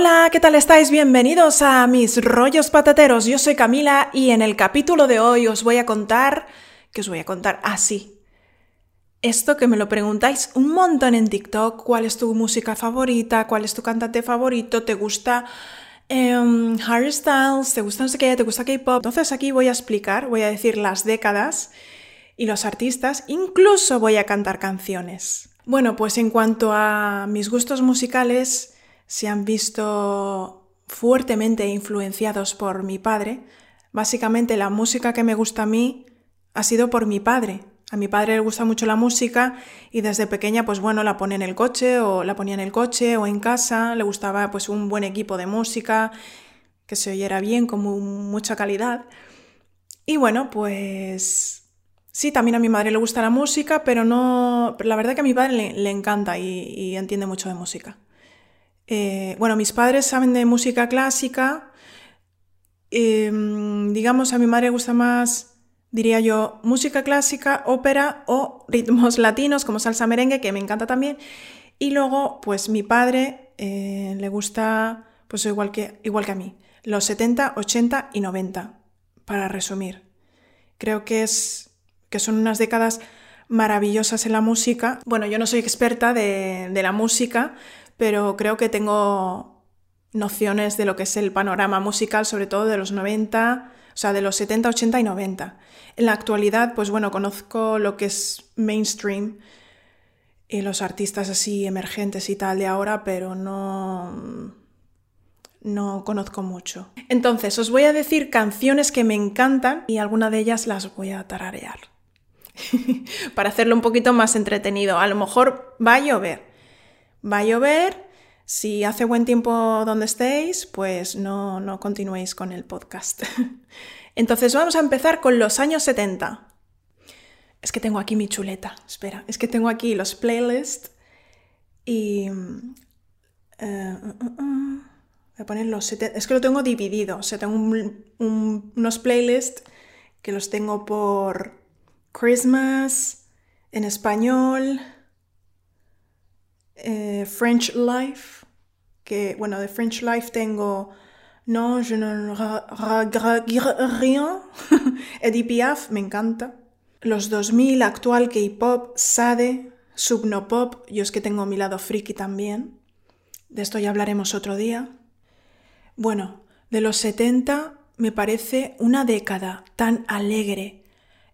Hola, ¿qué tal estáis? Bienvenidos a mis rollos patateros. Yo soy Camila y en el capítulo de hoy os voy a contar... ¿Qué os voy a contar? Ah, sí. Esto que me lo preguntáis un montón en TikTok. ¿Cuál es tu música favorita? ¿Cuál es tu cantante favorito? ¿Te gusta um, Harry Styles? ¿Te gusta no sé qué? ¿Te gusta K-pop? Entonces aquí voy a explicar, voy a decir las décadas y los artistas. Incluso voy a cantar canciones. Bueno, pues en cuanto a mis gustos musicales se han visto fuertemente influenciados por mi padre. Básicamente la música que me gusta a mí ha sido por mi padre. A mi padre le gusta mucho la música y desde pequeña pues bueno la pone en el coche o la ponía en el coche o en casa. Le gustaba pues un buen equipo de música que se oyera bien con mucha calidad. Y bueno pues Sí, también a mi madre le gusta la música, pero no. La verdad que a mi padre le, encanta y, entiende mucho de música. Eh, bueno, mis padres saben de música clásica. Em, digamos, a mi madre gusta más, diría yo, música clásica, ópera o ritmos latinos como salsa merengue, que me encanta también. Y luego, pues mi padre eh, le gusta, pues igual que, igual que a mí, los 70, 80 y 90, para resumir. Creo que es que son unas décadas maravillosas en la música. Bueno, yo no soy experta de, de la música, pero creo que tengo nociones de lo que es el panorama musical, sobre todo de los 90, o sea, de los 70, 80 y 90. En la actualidad, pues bueno, conozco lo que es mainstream y los artistas así emergentes y tal de ahora, pero no no conozco mucho. Entonces, os voy a decir canciones que me encantan y alguna de ellas las voy a tararear. Para hacerlo un poquito más entretenido. A lo mejor va a llover, va a llover. Si hace buen tiempo donde estéis, pues no, no continuéis con el podcast. Entonces vamos a empezar con los años 70. Es que tengo aquí mi chuleta. Espera, es que tengo aquí los playlists y... Eh, uh, uh, uh, voy a poner los 70. Es que lo tengo dividido. O sea, tengo unos playlists que los tengo por Christmas en español. Eh, French Life, que bueno, de French Life tengo No, je ne regrette rien. Edith Piaf, me encanta. Los 2000, actual K-pop, Sade, Subnopop, yo es que tengo mi lado friki también. De esto ya hablaremos otro día. Bueno, de los 70 me parece una década tan alegre.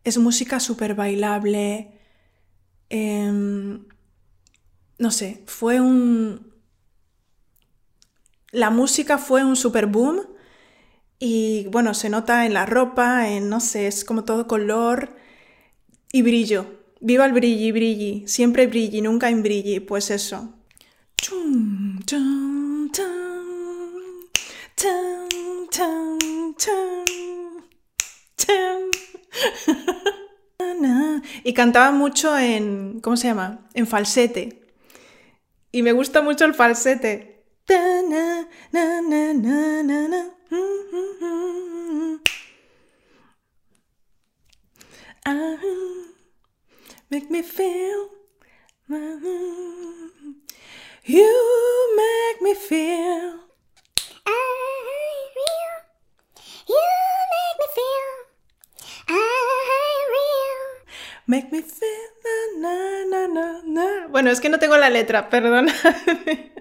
Es música súper bailable. Eh, no sé, fue un... La música fue un super boom y bueno, se nota en la ropa, en no sé, es como todo color y brillo. Viva el brilli, brilli, siempre brilli, nunca en brilli, pues eso. Y cantaba mucho en, ¿cómo se llama? En falsete y me gusta mucho el falsete make me feel. I real. Make me feel. Bueno, es que no tengo la letra, perdón.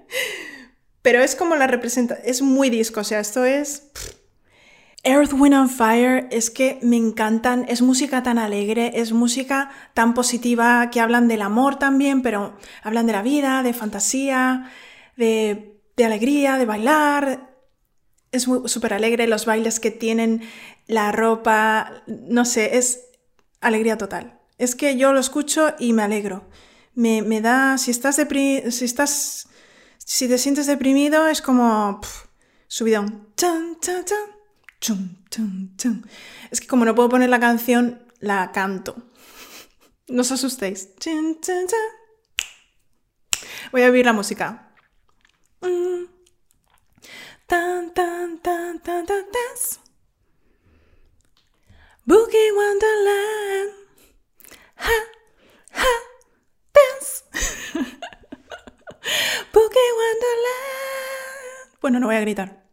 Pero es como la representa. Es muy disco, o sea, esto es. Earth, Wind and Fire es que me encantan, es música tan alegre, es música tan positiva que hablan del amor también, pero hablan de la vida, de fantasía, de, de alegría, de bailar. Es súper alegre los bailes que tienen, la ropa, no sé, es alegría total. Es que yo lo escucho y me alegro. Me, me da, si estás, si estás, si te sientes deprimido, es como subidón. Es que como no puedo poner la canción, la canto. No os asustéis. Voy a oír la música. Tan, tan, tan, tan, tan, Boogie Wonderland. Ha, ha, dance. Wonderland. Bueno, no voy a gritar.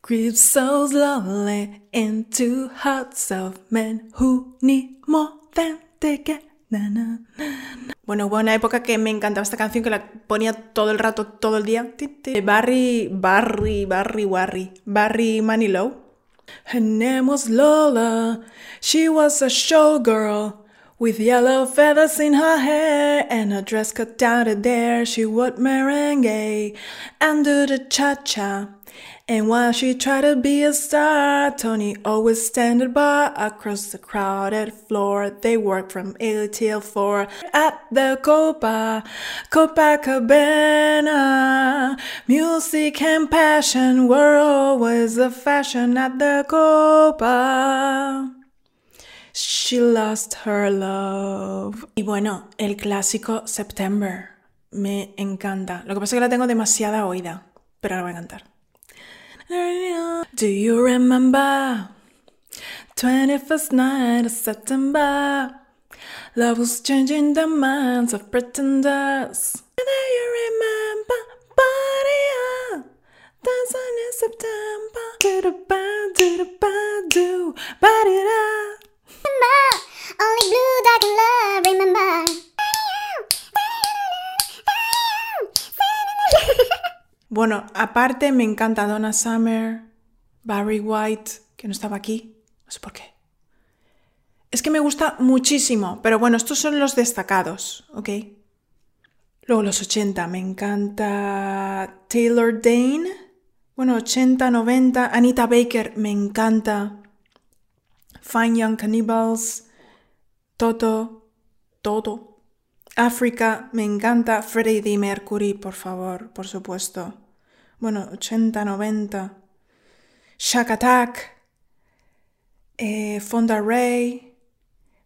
Creep so slowly into hearts of men who need more than they get. Na, na, na, bueno, hubo una época que me encantaba esta canción que la ponía todo el rato, todo el día. Barry, Barry, Barry, Barry, Barry Manilow. Her name was Lola. She was a showgirl. With yellow feathers in her hair and a dress cut down to there, she would merengue and do the cha-cha. And while she tried to be a star, Tony always standing by across the crowded floor. They worked from 8 till 4 at the Copa, Copacabana. Music and passion were always the fashion at the Copa. She lost her love. Y bueno, el clásico September. Me encanta. Lo que pasa es que la tengo demasiada oída, pero ahora voy a cantar. Do you remember? 21st night of September. Love was changing the minds of pretenders. Do you remember? Body That's in September. Do the ba do the ba do, body da. Remember, Only blue dark love, remember. Bueno, aparte me encanta Donna Summer, Barry White, que no estaba aquí, no sé por qué. Es que me gusta muchísimo, pero bueno, estos son los destacados, ¿ok? Luego los 80, me encanta Taylor Dane, bueno, 80, 90, Anita Baker, me encanta. Fine Young Cannibals, Toto, Toto. África, me encanta. Freddie Mercury, por favor, por supuesto. Bueno, 80, 90. Shack Attack, eh, Fonda Ray,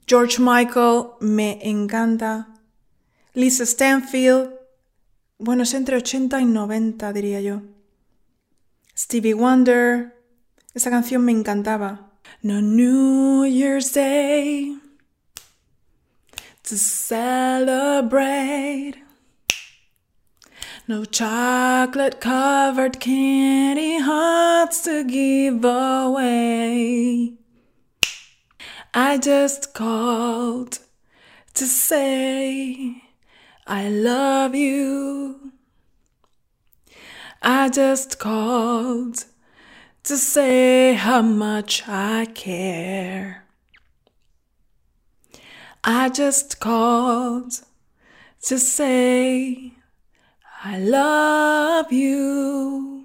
George Michael, me encanta. Lisa Stanfield, bueno, es entre 80 y 90, diría yo. Stevie Wonder, esa canción me encantaba. No New Year's Day to celebrate. No chocolate covered candy hearts to give away. I just called to say I love you. I just called to say how much I care. I just called to say I love you.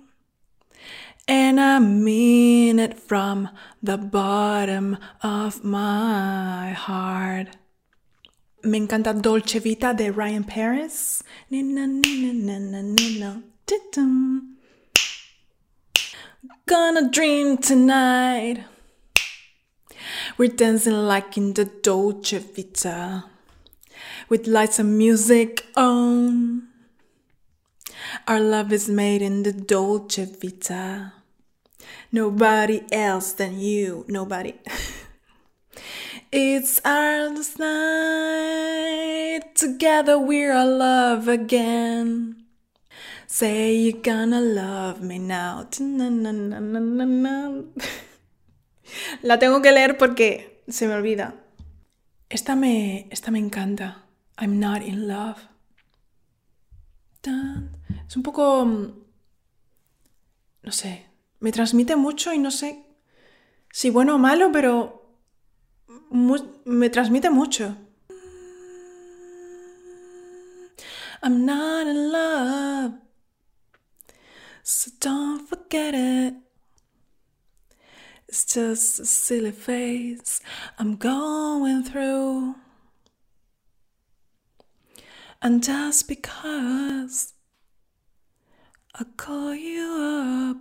And I mean it from the bottom of my heart. Me encanta Dolce Vita de Ryan Paris. Gonna dream tonight. We're dancing like in the Dolce Vita. With lights and music on. Our love is made in the Dolce Vita. Nobody else than you. Nobody. it's our last night. Together we're alive again. Say you're gonna love me now. La tengo que leer porque se me olvida. Esta me, esta me encanta. I'm not in love. Es un poco... No sé. Me transmite mucho y no sé si bueno o malo, pero me transmite mucho. I'm not in love. So don't forget it. It's just a silly phase I'm going through. And just because I call you up,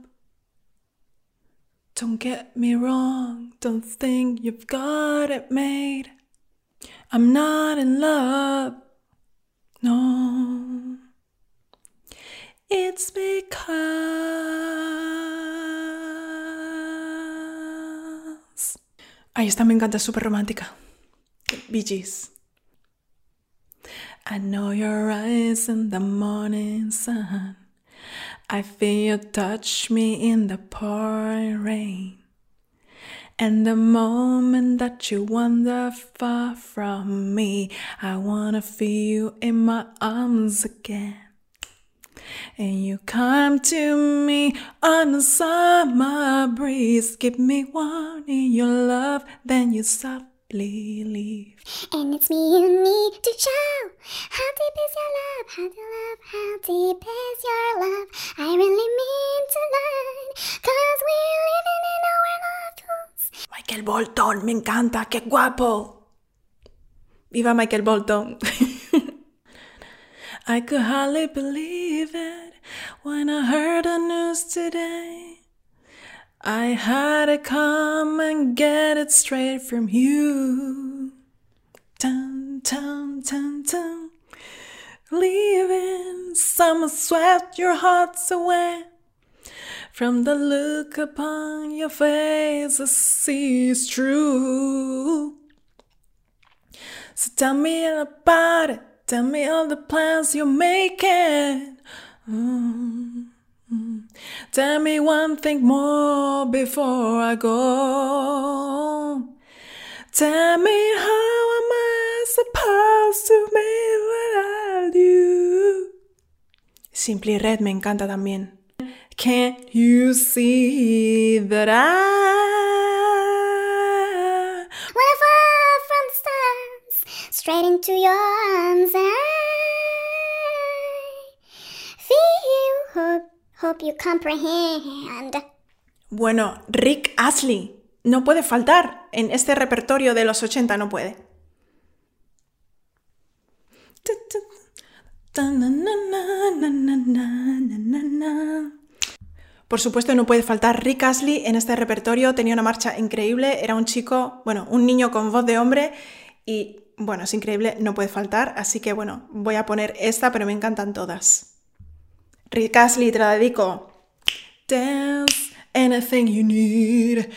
don't get me wrong, don't think you've got it made. I'm not in love, no. It's because Ahí está, me encanta, súper romántica. Gees. I know your eyes in the morning sun. I feel you touch me in the pouring rain. And the moment that you wander far from me, I wanna feel you in my arms again. And you come to me on a summer breeze, give me one in your love, then you softly leave. And it's me you need to show. How deep is your love? How to love? How deep is your love? I really mean to learn. Cause we're living in our ones. Michael Bolton, me encanta, qué guapo. Viva Michael Bolton. I could hardly believe it when I heard the news today. I had to come and get it straight from you. Dun, dun, dun, dun. Leaving, summer swept your hearts away. From the look upon your face, I see it's true. So tell me all about it. Tell me all the plans you're making. Mm. Tell me one thing more before I go. Tell me how am I supposed to be without you? Simply Red me encanta también. Can't you see that I Wanna fall from the stars straight into your arms. I feel. Hope, hope you comprehend. Bueno, Rick Astley no puede faltar en este repertorio de los 80, no puede. Por supuesto, no puede faltar Rick Astley en este repertorio. Tenía una marcha increíble. Era un chico, bueno, un niño con voz de hombre. Y bueno, es increíble, no puede faltar. Así que bueno, voy a poner esta, pero me encantan todas. Rick Astley, te la dedico. Dance anything you need.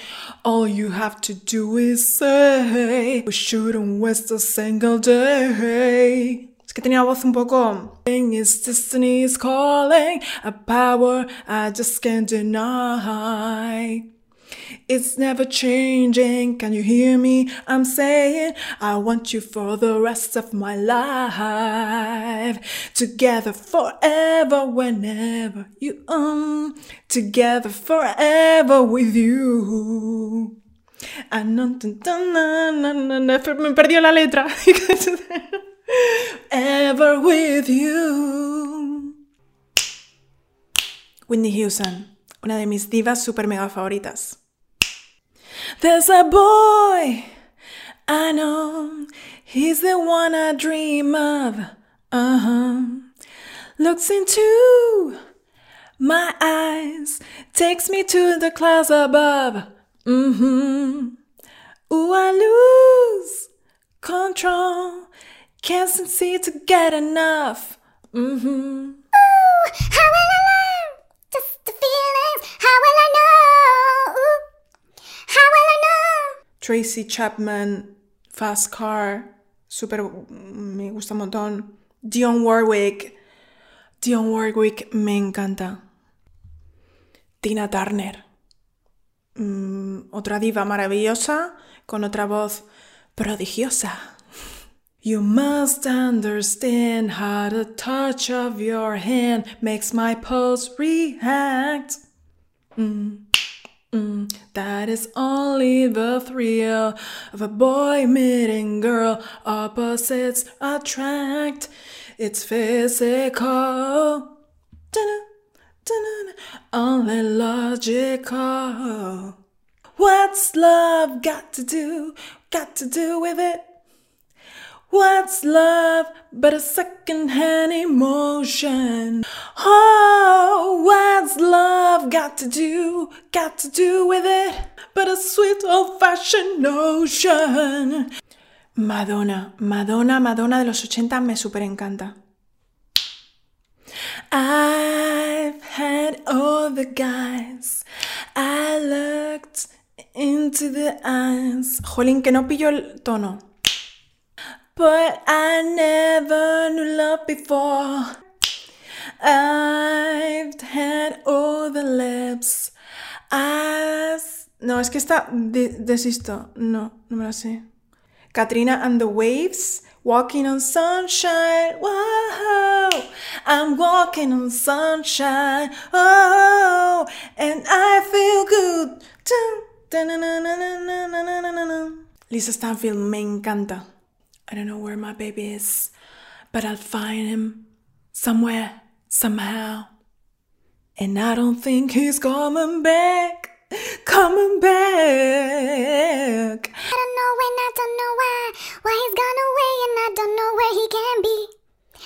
All you have to do is say, We shouldn't waste a single day. Es que tenía voz un poco. It's destiny's calling, a power I just can't deny. It's never changing. Can you hear me? I'm saying I want you for the rest of my life. Together forever, whenever you um. Together forever with you. Me perdió la letra. Ever with you. Whitney Houston, una de mis divas super mega favoritas. There's a boy I know, he's the one I dream of. Uh huh. Looks into my eyes, takes me to the clouds above. Mm hmm. Ooh, I lose control, can't seem to get enough. Mm hmm. Ooh, Tracy Chapman, Fast Car, super, me gusta un montón. Dion Warwick, Dion Warwick me encanta. Tina Turner, mm, otra diva maravillosa con otra voz prodigiosa. You must understand how the touch of your hand makes my pulse react. Mm. Mm, that is only the thrill of a boy meeting girl. Opposites attract. It's physical. Dun-dun, only logical. What's love got to do? Got to do with it? What's love but a second-hand emotion? Oh, what's love got to do, got to do with it? But a sweet old-fashioned notion. Madonna, Madonna, Madonna de los 80 me super encanta. I've had all the guys. I looked into the eyes. Jolín, que no pillo el tono. But I never knew love before. I've had all the lips. As... No, es que esta de desisto. No, no me la sé. Katrina and the Waves, Walking on Sunshine. Whoa, I'm walking on sunshine. Oh, and I feel good. Lisa Stanfield, me encanta. I don't know where my baby is, but I'll find him somewhere, somehow. And I don't think he's coming back, coming back. I don't know when, I don't know why. Why he's gone away and I don't know where he can be.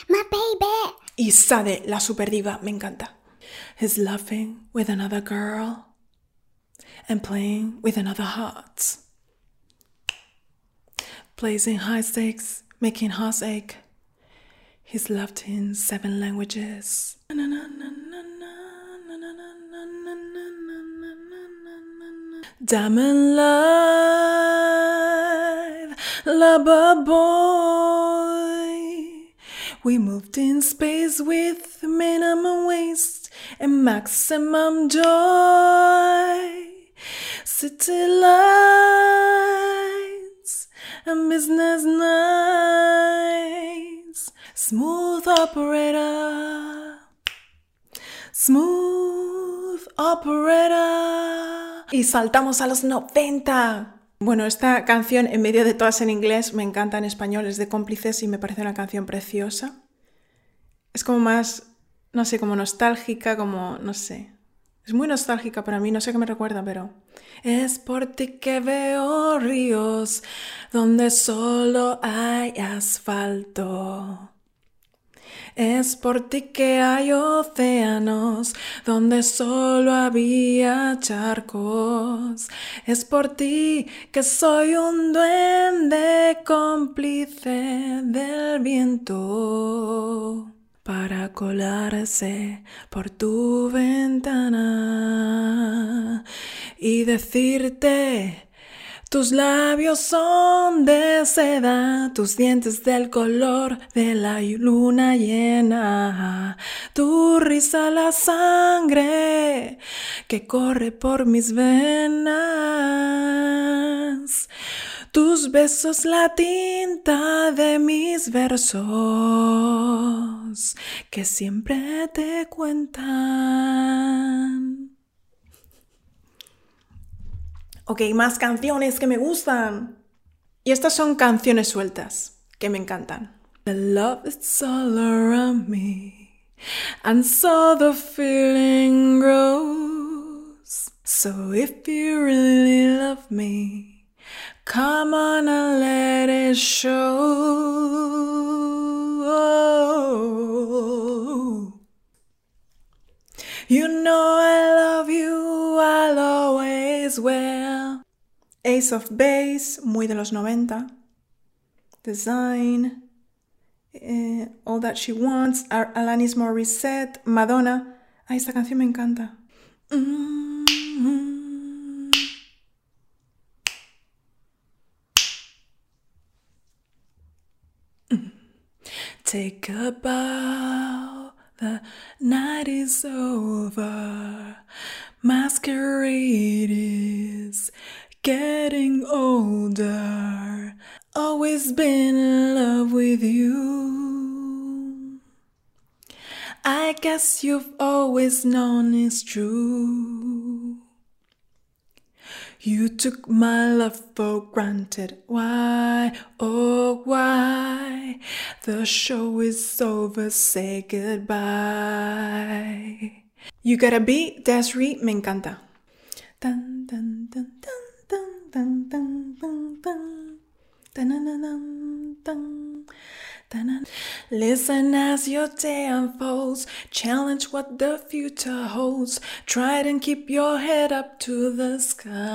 My baby. Y Sade, la superdiva, me encanta. He's laughing with another girl and playing with another heart. In high stakes, making hearts ache. He's loved in seven languages. Diamond life, lover boy. We moved in space with minimum waste and maximum joy. City and business. Smooth operator. Smooth Operator. Y saltamos a los 90. Bueno, esta canción, en medio de todas en inglés, me encanta en español, es de cómplices y me parece una canción preciosa. Es como más, no sé, como nostálgica, como, no sé. Es muy nostálgica para mí, no sé qué me recuerda, pero... Es por ti que veo ríos donde solo hay asfalto. Es por ti que hay océanos donde solo había charcos. Es por ti que soy un duende cómplice del viento para colarse por tu ventana y decirte tus labios son de seda, tus dientes del color de la luna llena, tu risa la sangre que corre por mis venas, tus besos la tinta de mis versos que siempre te cuentan. Ok, más canciones que me gustan. Y estas son canciones sueltas que me encantan. The love is all around me, and so the feeling grows. So if you really love me, come on and let it show. You know I love you, I'll always will. Ace of Base, muy de los 90. Design. eh, All That She Wants. Alanis Morissette. Madonna. Ay, esta canción me encanta. Mm. Take a bow, the night is over. Masquerade is getting older. Always been in love with you. I guess you've always known it's true. You took my love for granted. Why, oh, why? The show is over, say goodbye. You gotta be Desiree, me encanta. Dun, dun, dun, dun, dun, dun, dun, dun, dun. Dun-dun-dun-dun, dun. Dun-dun. Listen as your day unfolds. Challenge what the future holds. Try and keep your head up to the sky.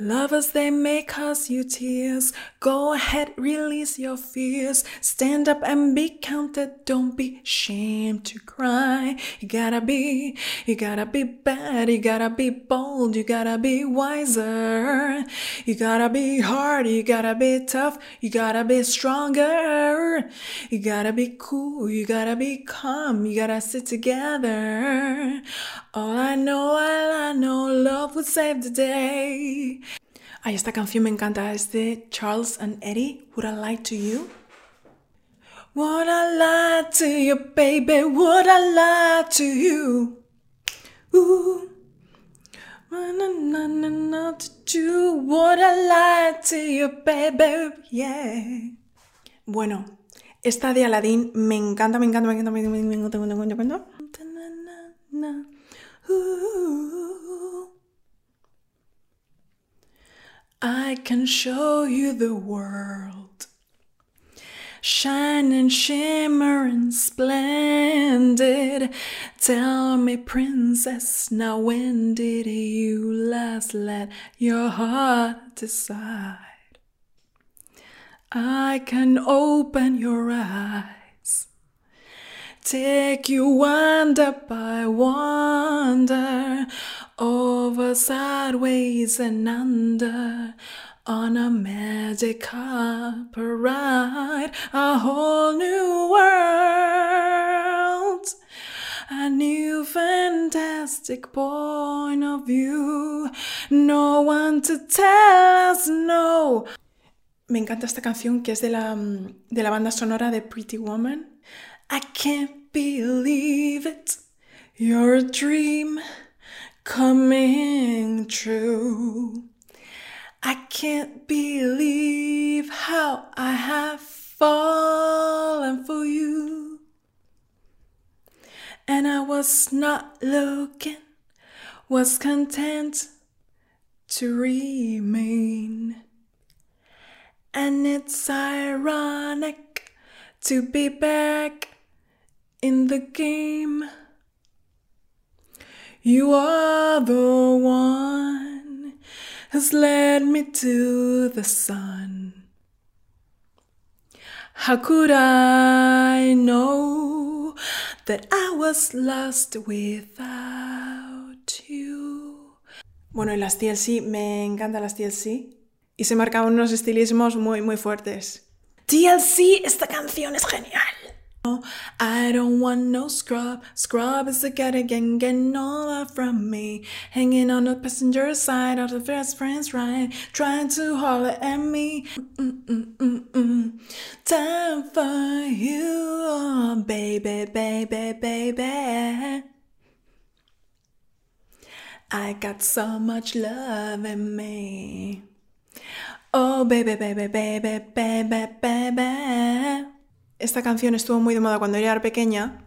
Lovers, they may cause you tears. Go ahead, release your fears. Stand up and be counted. Don't be ashamed to cry. You gotta be, you gotta be bad. You gotta be bold. You gotta be wiser. You gotta be hard. You gotta be tough. You gotta be stronger. Together. You gotta be cool, you gotta be calm, you gotta sit together. All I know, all I know, love will save the day. Ay, esta canción me encanta, es de Charles and Eddie, Would I Lie to You? Would I lie to you, baby? Would I lie to you? Ooh. Na, to you. Would I lie to you, baby? Yeah. Bueno, esta de Aladdin me encanta, me encanta, me encanta, me encanta, me encanta, me encanta, me encanta. Ooh. Uh, I can show you the world. Shining, shimmering, splendid. Tell me, princess, now when did you last let your heart decide? I can open your eyes, take you wonder by wonder, over, sideways, and under. On a magic carpet ride, a whole new world, a new fantastic point of view. No one to tell us no. Me encanta esta canción que es de la, mm, de la banda sonora de Pretty Woman. I can't believe it. You're a dream coming true. I can't believe how I have fallen for you. And I was not looking, was content to remain. And it's ironic to be back in the game. You are the one who's led me to the sun. How could I know that I was lost without you? Bueno, y las TLC, me encantan las TLC. Y se marcaban unos estilismos muy, muy fuertes. TLC, esta canción es genial. I don't want no scrub. Scrub is the guy again getting all up from me. Hanging on the passenger side of the best friend's ride. Trying to holler at me. Mm-mm-mm-mm. Time for you, oh, baby, baby, baby. I got so much love in me. Oh, baby, baby, baby, baby, baby. Esta canción estuvo muy de moda cuando yo era pequeña.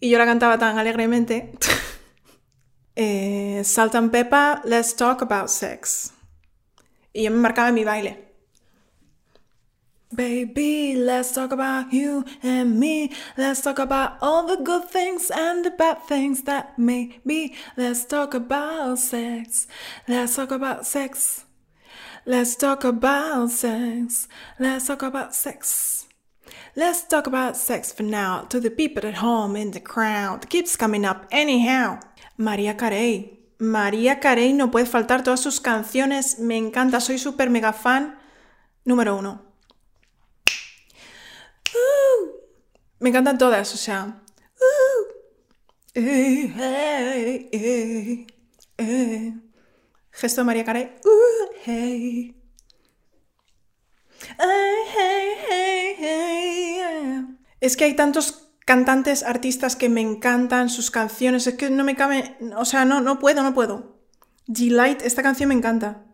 Y yo la cantaba tan alegremente. eh, Salt and Pepper, Let's Talk About Sex. Y yo me marcaba en mi baile. Baby, let's talk about you and me. Let's talk about all the good things and the bad things that may be. Let's talk about sex. Let's talk about sex. Let's talk about sex. Let's talk about sex. Let's talk about sex for now to the people at home in the crowd. Keeps coming up anyhow. María Carey. María Carey no puede faltar todas sus canciones. Me encanta, soy súper mega fan. Número uno. Me encantan todas, o sea. Gesto de María Carey. Es que hay tantos cantantes, artistas que me encantan, sus canciones, es que no me cabe, o sea, no, no puedo, no puedo. Delight, esta canción me encanta.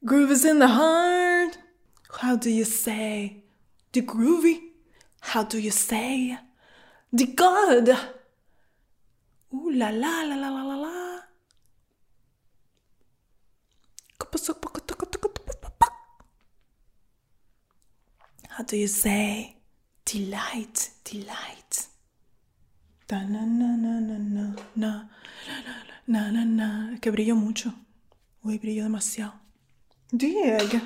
Groove is in the heart. How do you say? The groovy. How do you say? The good. Ooh la la la la la la la. How do you say? Delight, delight. Da na na na na na na na na na. Que brillo mucho. Uy, brillo demasiado. Dig.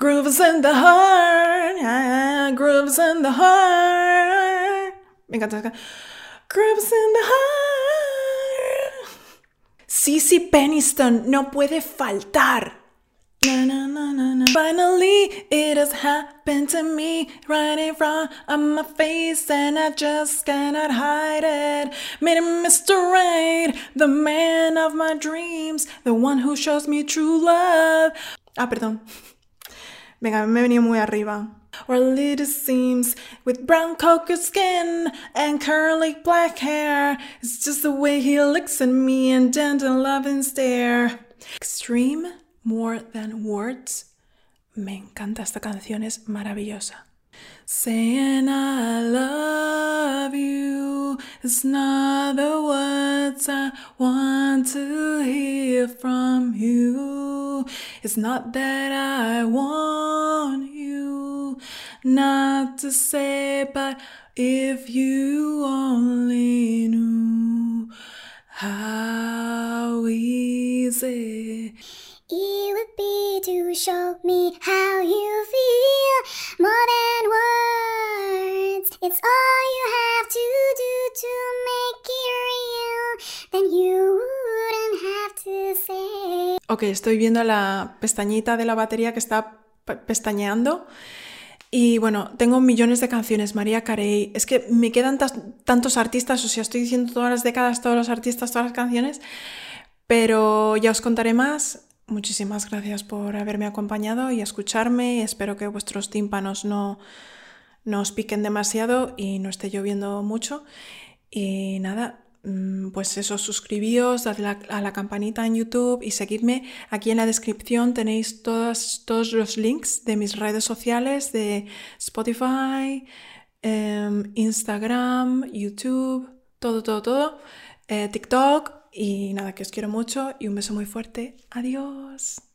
Grooves in the heart. ah, grooves in the heart. Me encanta. Grooves in the heart. Sissy Peniston no puede faltar. Na, na, na, na, na. Finally, it has happened to me right in front of my face, and I just cannot hide it. Mr. Right, the man of my dreams, the one who shows me true love. Ah, perdón. Venga, me he venido muy arriba. Or little seams with brown cocoa skin and curly black hair. It's just the way he looks at me and gentle loving stare. Extreme more than words. Me encanta esta canción, es maravillosa. Saying I love you is not the words I want to hear from you. It's not that I want you not to say, but if you only knew how easy. It would be to show me how you feel more than words. It's all you have to do to make it real. Then you wouldn't have to say. Ok, estoy viendo la pestañita de la batería que está pe- pestañeando. Y bueno, tengo millones de canciones, María Carey. Es que me quedan tantos artistas, o sea, estoy diciendo todas las décadas, todos los artistas, todas las canciones. Pero ya os contaré más. Muchísimas gracias por haberme acompañado y escucharme. Espero que vuestros tímpanos no, no os piquen demasiado y no esté lloviendo mucho. Y nada, mm, pues eso, suscribíos, dadle a la campanita en YouTube y seguidme. Aquí en la descripción tenéis todos los links de mis redes sociales, de Spotify, em, Instagram, YouTube, todo, todo, todo, eh, TikTok. Y nada, que os quiero mucho y un beso muy fuerte. Adiós.